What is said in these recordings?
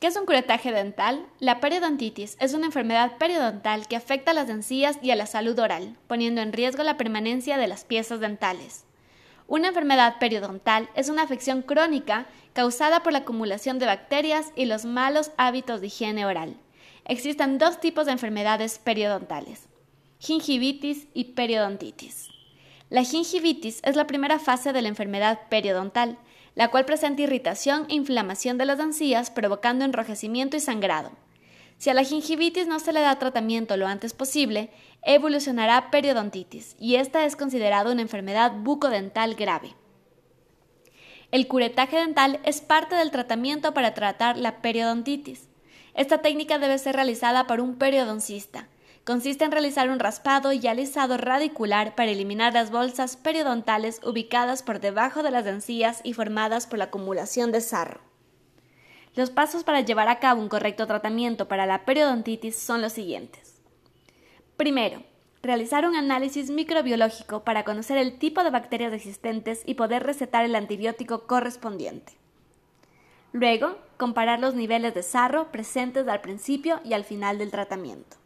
¿Qué es un curetaje dental? La periodontitis es una enfermedad periodontal que afecta a las encías y a la salud oral, poniendo en riesgo la permanencia de las piezas dentales. Una enfermedad periodontal es una afección crónica causada por la acumulación de bacterias y los malos hábitos de higiene oral. Existen dos tipos de enfermedades periodontales, gingivitis y periodontitis. La gingivitis es la primera fase de la enfermedad periodontal, la cual presenta irritación e inflamación de las encías provocando enrojecimiento y sangrado. Si a la gingivitis no se le da tratamiento lo antes posible, evolucionará periodontitis y esta es considerada una enfermedad bucodental grave. El curetaje dental es parte del tratamiento para tratar la periodontitis. Esta técnica debe ser realizada por un periodoncista, consiste en realizar un raspado y alisado radicular para eliminar las bolsas periodontales ubicadas por debajo de las encías y formadas por la acumulación de sarro. Los pasos para llevar a cabo un correcto tratamiento para la periodontitis son los siguientes. Primero, realizar un análisis microbiológico para conocer el tipo de bacterias existentes y poder recetar el antibiótico correspondiente. Luego, comparar los niveles de sarro presentes al principio y al final del tratamiento.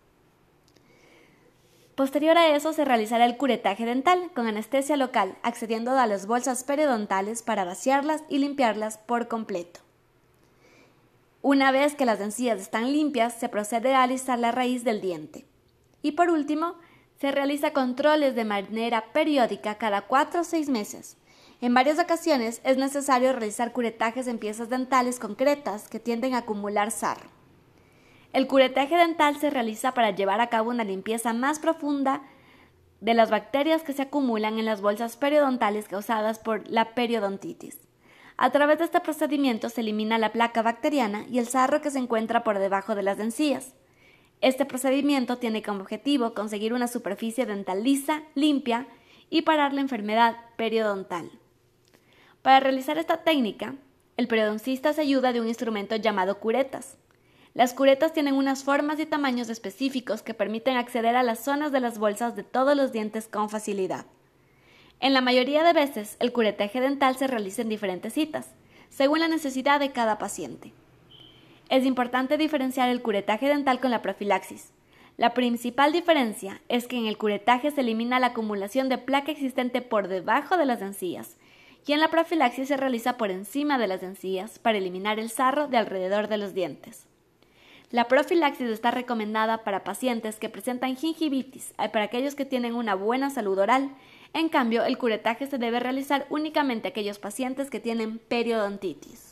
Posterior a eso se realizará el curetaje dental con anestesia local, accediendo a las bolsas periodontales para vaciarlas y limpiarlas por completo. Una vez que las encías están limpias, se procede a alisar la raíz del diente. Y por último, se realiza controles de manera periódica cada 4 o 6 meses. En varias ocasiones es necesario realizar curetajes en piezas dentales concretas que tienden a acumular sarro. El curetaje dental se realiza para llevar a cabo una limpieza más profunda de las bacterias que se acumulan en las bolsas periodontales causadas por la periodontitis. A través de este procedimiento se elimina la placa bacteriana y el sarro que se encuentra por debajo de las encías. Este procedimiento tiene como objetivo conseguir una superficie dental lisa, limpia y parar la enfermedad periodontal. Para realizar esta técnica, el periodoncista se ayuda de un instrumento llamado curetas. Las curetas tienen unas formas y tamaños específicos que permiten acceder a las zonas de las bolsas de todos los dientes con facilidad. En la mayoría de veces, el curetaje dental se realiza en diferentes citas, según la necesidad de cada paciente. Es importante diferenciar el curetaje dental con la profilaxis. La principal diferencia es que en el curetaje se elimina la acumulación de placa existente por debajo de las encías, y en la profilaxis se realiza por encima de las encías para eliminar el sarro de alrededor de los dientes. La profilaxis está recomendada para pacientes que presentan gingivitis y para aquellos que tienen una buena salud oral. En cambio, el curetaje se debe realizar únicamente a aquellos pacientes que tienen periodontitis.